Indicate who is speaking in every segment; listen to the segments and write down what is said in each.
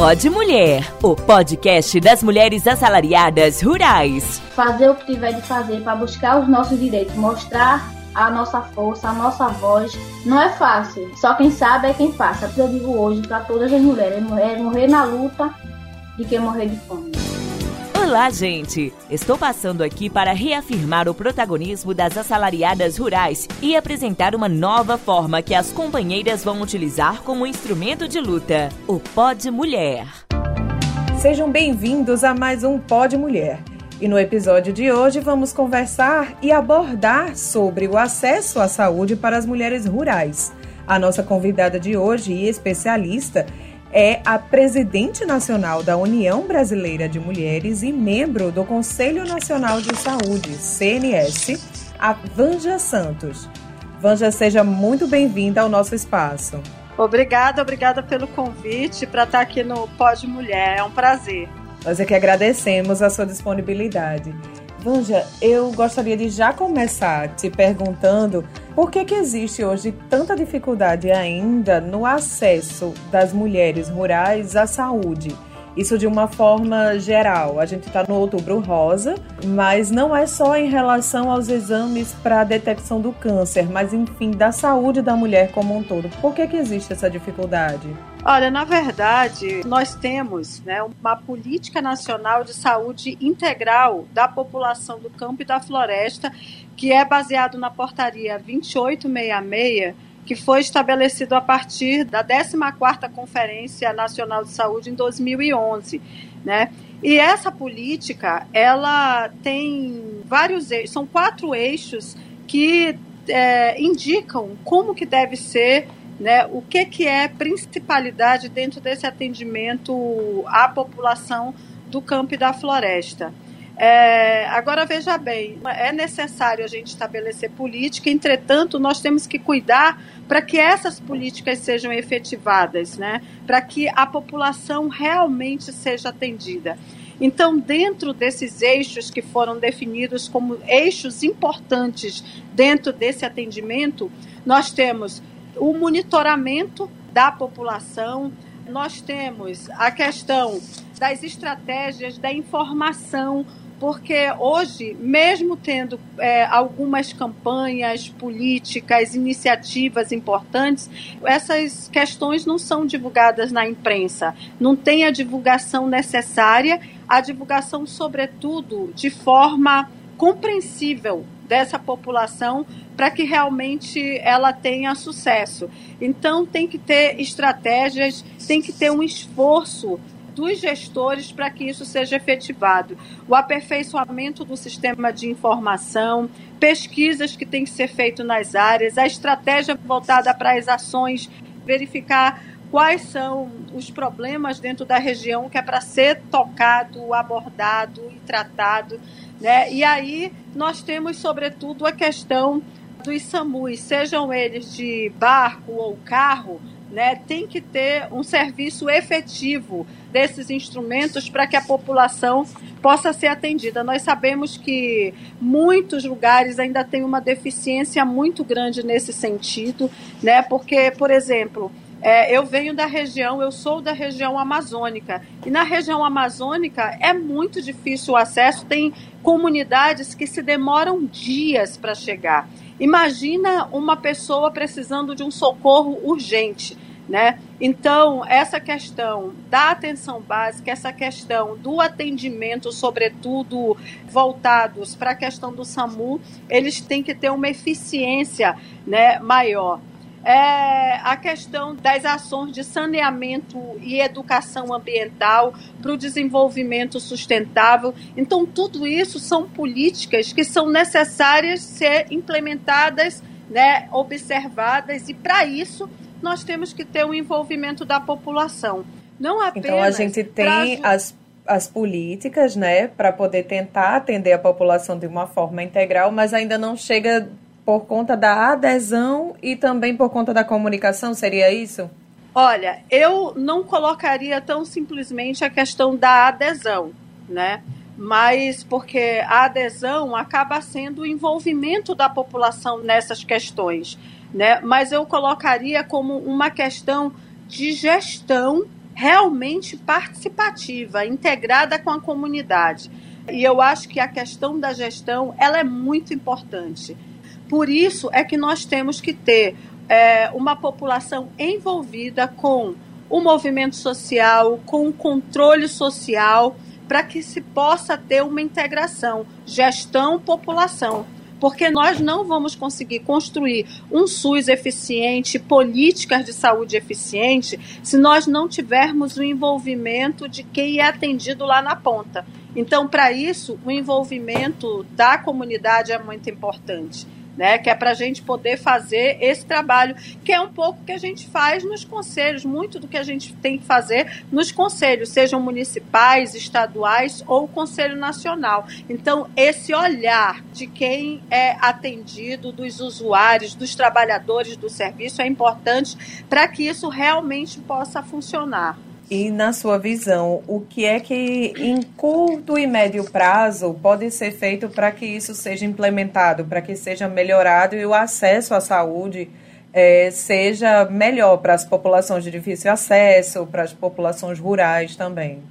Speaker 1: Pode Mulher, o podcast das mulheres assalariadas rurais.
Speaker 2: Fazer o que tiver de fazer para buscar os nossos direitos, mostrar a nossa força, a nossa voz. Não é fácil, só quem sabe é quem passa. Eu digo hoje para todas as mulheres: é morrer na luta de quem morrer de fome.
Speaker 1: Olá, gente! Estou passando aqui para reafirmar o protagonismo das assalariadas rurais e apresentar uma nova forma que as companheiras vão utilizar como instrumento de luta: o Pod Mulher.
Speaker 3: Sejam bem-vindos a mais um Pod Mulher. E no episódio de hoje vamos conversar e abordar sobre o acesso à saúde para as mulheres rurais. A nossa convidada de hoje e especialista é a presidente nacional da União Brasileira de Mulheres e membro do Conselho Nacional de Saúde, CNS, a Vanja Santos. Vanja, seja muito bem-vinda ao nosso espaço.
Speaker 4: Obrigada, obrigada pelo convite para estar aqui no Pode Mulher. É um prazer.
Speaker 3: Nós é que agradecemos a sua disponibilidade. Vanja, eu gostaria de já começar te perguntando por que, que existe hoje tanta dificuldade ainda no acesso das mulheres rurais à saúde. Isso de uma forma geral. A gente está no outubro rosa, mas não é só em relação aos exames para detecção do câncer, mas enfim, da saúde da mulher como um todo. Por que, que existe essa dificuldade?
Speaker 4: Olha, na verdade, nós temos né, uma política nacional de saúde integral da população do campo e da floresta, que é baseado na portaria 2866 que foi estabelecido a partir da 14ª Conferência Nacional de Saúde em 2011, né? E essa política, ela tem vários eixos, são quatro eixos que é, indicam como que deve ser, né, o que, que é principalidade dentro desse atendimento à população do campo e da floresta. É, agora veja bem, é necessário a gente estabelecer política, entretanto, nós temos que cuidar para que essas políticas sejam efetivadas, né? para que a população realmente seja atendida. Então, dentro desses eixos que foram definidos como eixos importantes dentro desse atendimento, nós temos o monitoramento da população, nós temos a questão das estratégias da informação porque hoje, mesmo tendo é, algumas campanhas políticas, iniciativas importantes, essas questões não são divulgadas na imprensa, não tem a divulgação necessária, a divulgação, sobretudo, de forma compreensível dessa população para que realmente ela tenha sucesso. Então tem que ter estratégias, tem que ter um esforço dos gestores para que isso seja efetivado. O aperfeiçoamento do sistema de informação, pesquisas que têm que ser feitas nas áreas, a estratégia voltada para as ações, verificar quais são os problemas dentro da região que é para ser tocado, abordado e tratado. Né? E aí nós temos, sobretudo, a questão dos SAMUs, sejam eles de barco ou carro, né, tem que ter um serviço efetivo desses instrumentos para que a população possa ser atendida. Nós sabemos que muitos lugares ainda têm uma deficiência muito grande nesse sentido, né, porque, por exemplo, é, eu venho da região, eu sou da região amazônica. E na região amazônica é muito difícil o acesso, tem comunidades que se demoram dias para chegar. Imagina uma pessoa precisando de um socorro urgente. Né? Então, essa questão da atenção básica, essa questão do atendimento, sobretudo voltados para a questão do SAMU, eles têm que ter uma eficiência né, maior. É a questão das ações de saneamento e educação ambiental para o desenvolvimento sustentável. Então, tudo isso são políticas que são necessárias ser implementadas, né, observadas, e para isso nós temos que ter o um envolvimento da população. Não apenas.
Speaker 3: Então, a gente tem pra... as as políticas, né, para poder tentar atender a população de uma forma integral, mas ainda não chega por conta da adesão e também por conta da comunicação, seria isso?
Speaker 4: Olha, eu não colocaria tão simplesmente a questão da adesão, né? Mas porque a adesão acaba sendo o envolvimento da população nessas questões, né? Mas eu colocaria como uma questão de gestão realmente participativa, integrada com a comunidade. E eu acho que a questão da gestão ela é muito importante. Por isso é que nós temos que ter é, uma população envolvida com o movimento social, com o controle social, para que se possa ter uma integração gestão-população porque nós não vamos conseguir construir um SUS eficiente, políticas de saúde eficiente, se nós não tivermos o envolvimento de quem é atendido lá na ponta. Então, para isso, o envolvimento da comunidade é muito importante né? Que é para a gente poder fazer esse trabalho, que é um pouco que a gente faz nos conselhos, muito do que a gente tem que fazer nos conselhos, sejam municipais, estaduais ou Conselho Nacional. Então, esse olhar de quem é atendido, dos usuários, dos trabalhadores do serviço, é importante para que isso realmente possa funcionar.
Speaker 3: E na sua visão, o que é que em curto e médio prazo pode ser feito para que isso seja implementado, para que seja melhorado e o acesso à saúde é, seja melhor para as populações de difícil acesso, para as populações rurais também?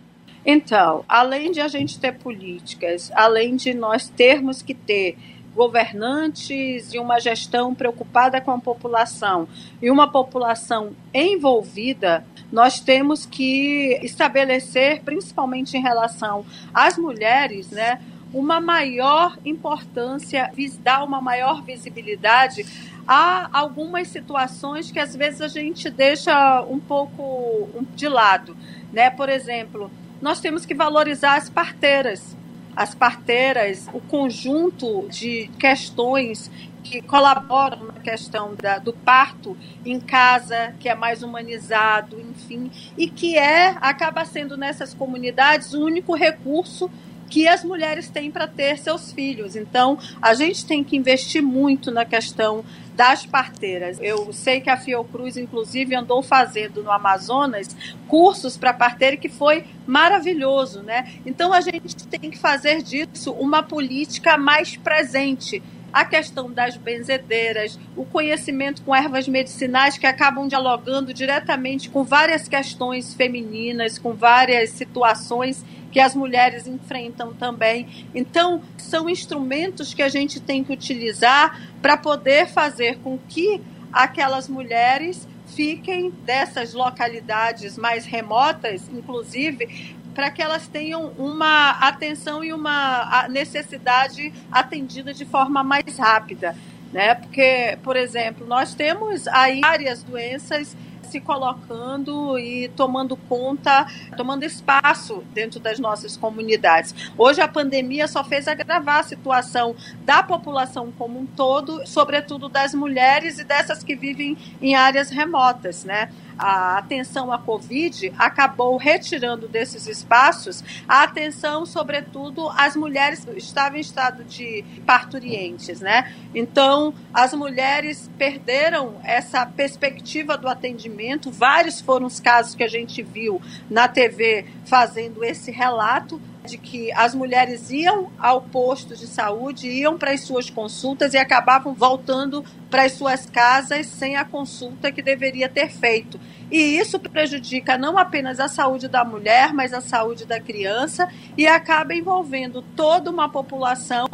Speaker 4: Então, além de a gente ter políticas, além de nós termos que ter governantes e uma gestão preocupada com a população e uma população envolvida, nós temos que estabelecer, principalmente em relação às mulheres, né, uma maior importância, dar uma maior visibilidade a algumas situações que às vezes a gente deixa um pouco de lado, né? Por exemplo, nós temos que valorizar as parteiras. As parteiras, o conjunto de questões que colaboram na questão da, do parto em casa, que é mais humanizado, enfim, e que é acaba sendo nessas comunidades o único recurso que as mulheres têm para ter seus filhos. Então, a gente tem que investir muito na questão das parteiras. Eu sei que a Fiocruz, inclusive, andou fazendo no Amazonas cursos para parteira que foi maravilhoso, né? Então, a gente tem que fazer disso uma política mais presente a questão das benzedeiras, o conhecimento com ervas medicinais que acabam dialogando diretamente com várias questões femininas, com várias situações que as mulheres enfrentam também. Então, são instrumentos que a gente tem que utilizar para poder fazer com que aquelas mulheres fiquem dessas localidades mais remotas, inclusive, para que elas tenham uma atenção e uma necessidade atendida de forma mais rápida. Né? Porque, por exemplo, nós temos aí várias doenças se colocando e tomando conta, tomando espaço dentro das nossas comunidades. Hoje a pandemia só fez agravar a situação da população como um todo, sobretudo das mulheres e dessas que vivem em áreas remotas, né? A atenção à Covid acabou retirando desses espaços a atenção, sobretudo, às mulheres que estavam em estado de parturientes, né? Então, as mulheres perderam essa perspectiva do atendimento. Vários foram os casos que a gente viu na TV fazendo esse relato de que as mulheres iam ao posto de saúde, iam para as suas consultas e acabavam voltando para as suas casas sem a consulta que deveria ter feito. E isso prejudica não apenas a saúde da mulher, mas a saúde da criança e acaba envolvendo toda uma população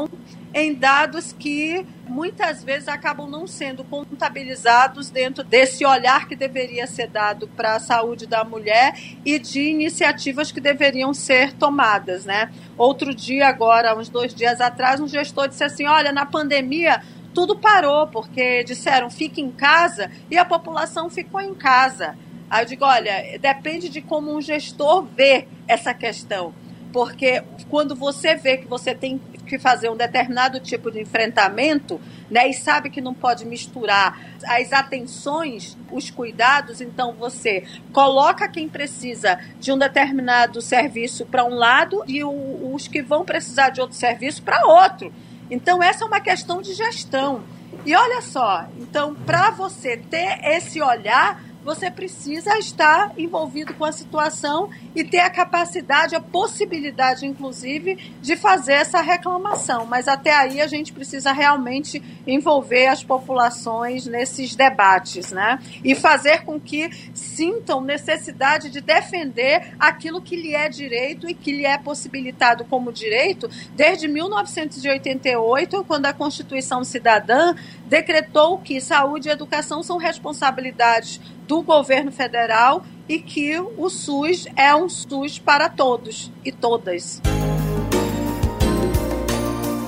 Speaker 4: em dados que muitas vezes acabam não sendo contabilizados dentro desse olhar que deveria ser dado para a saúde da mulher e de iniciativas que deveriam ser tomadas, né? Outro dia, agora, uns dois dias atrás, um gestor disse assim: olha, na pandemia tudo parou, porque disseram fique em casa e a população ficou em casa. Aí eu digo, olha, depende de como um gestor vê essa questão. Porque quando você vê que você tem que fazer um determinado tipo de enfrentamento, né, e sabe que não pode misturar as atenções, os cuidados, então você coloca quem precisa de um determinado serviço para um lado e o, os que vão precisar de outro serviço para outro. Então essa é uma questão de gestão. E olha só, então para você ter esse olhar, você precisa estar envolvido com a situação e ter a capacidade, a possibilidade, inclusive, de fazer essa reclamação. Mas até aí a gente precisa realmente envolver as populações nesses debates, né? E fazer com que sintam necessidade de defender aquilo que lhe é direito e que lhe é possibilitado como direito desde 1988, quando a Constituição Cidadã decretou que saúde e educação são responsabilidades do governo federal e que o SUS é um SUS para todos e todas.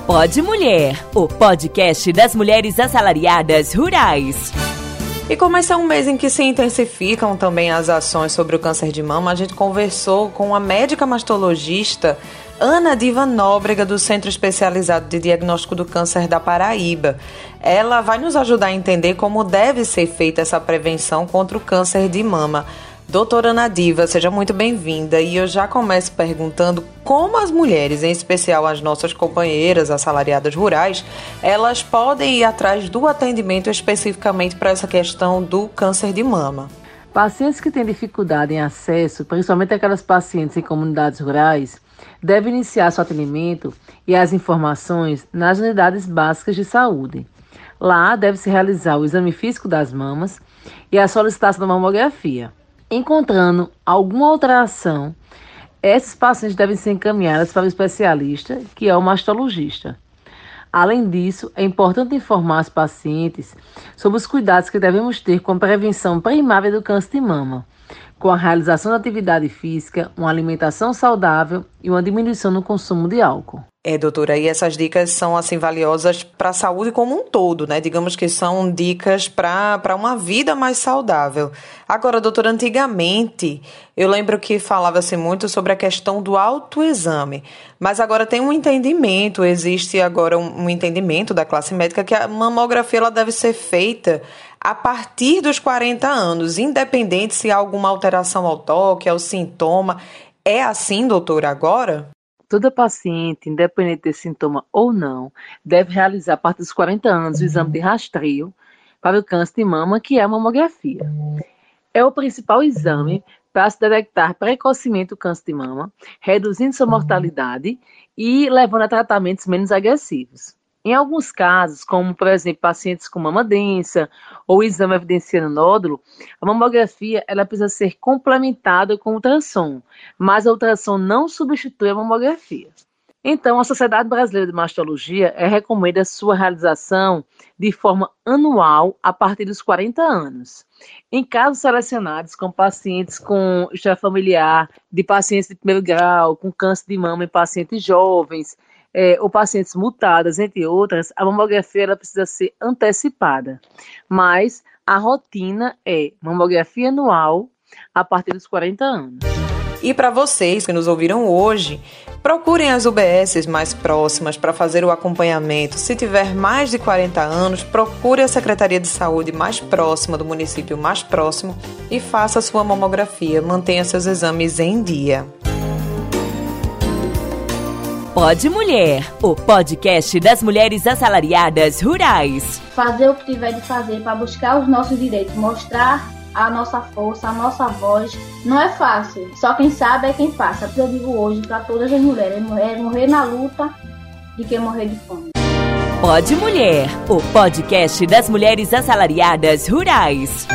Speaker 1: Pode Mulher, o podcast das mulheres assalariadas rurais.
Speaker 3: E como esse é um mês em que se intensificam também as ações sobre o câncer de mama, a gente conversou com a médica mastologista Ana Diva Nóbrega, do Centro Especializado de Diagnóstico do Câncer da Paraíba. Ela vai nos ajudar a entender como deve ser feita essa prevenção contra o câncer de mama. Doutora Nadiva, seja muito bem-vinda. E eu já começo perguntando como as mulheres, em especial as nossas companheiras assalariadas rurais, elas podem ir atrás do atendimento especificamente para essa questão do câncer de mama.
Speaker 5: Pacientes que têm dificuldade em acesso, principalmente aquelas pacientes em comunidades rurais, deve iniciar seu atendimento e as informações nas unidades básicas de saúde. Lá deve-se realizar o exame físico das mamas e a solicitação da mamografia. Encontrando alguma alteração, esses pacientes devem ser encaminhados para o especialista, que é o mastologista. Além disso, é importante informar os pacientes sobre os cuidados que devemos ter com a prevenção primária do câncer de mama, com a realização da atividade física, uma alimentação saudável e uma diminuição no consumo de álcool.
Speaker 3: É, doutora, e essas dicas são assim valiosas para a saúde como um todo, né? Digamos que são dicas para uma vida mais saudável. Agora, doutora, antigamente eu lembro que falava-se muito sobre a questão do autoexame, mas agora tem um entendimento, existe agora um, um entendimento da classe médica que a mamografia ela deve ser feita a partir dos 40 anos, independente se há alguma alteração ao toque, ao sintoma. É assim, doutora, agora?
Speaker 5: Toda paciente, independente de sintoma ou não, deve realizar a partir dos 40 anos o exame de rastreio para o câncer de mama, que é a mamografia. É o principal exame para se detectar precocemente o câncer de mama, reduzindo sua mortalidade e levando a tratamentos menos agressivos. Em alguns casos, como por exemplo pacientes com mama densa ou exame evidenciando nódulo, a mamografia ela precisa ser complementada com ultrassom, mas a ultrassom não substitui a mamografia. Então, a Sociedade Brasileira de Mastologia é, recomenda sua realização de forma anual a partir dos 40 anos. Em casos selecionados com pacientes com história familiar, de pacientes de primeiro grau, com câncer de mama em pacientes jovens, é, ou pacientes mutadas, entre outras, a mamografia ela precisa ser antecipada. Mas a rotina é mamografia anual a partir dos 40 anos.
Speaker 3: E para vocês que nos ouviram hoje, procurem as UBSs mais próximas para fazer o acompanhamento. Se tiver mais de 40 anos, procure a Secretaria de Saúde mais próxima do município mais próximo e faça sua mamografia. Mantenha seus exames em dia.
Speaker 1: Pode Mulher, o podcast das mulheres assalariadas rurais.
Speaker 2: Fazer o que tiver de fazer para buscar os nossos direitos, mostrar a nossa força, a nossa voz. Não é fácil, só quem sabe é quem passa. Eu digo hoje para todas as mulheres: é morrer na luta de quem morrer de fome.
Speaker 1: Pode Mulher, o podcast das mulheres assalariadas rurais.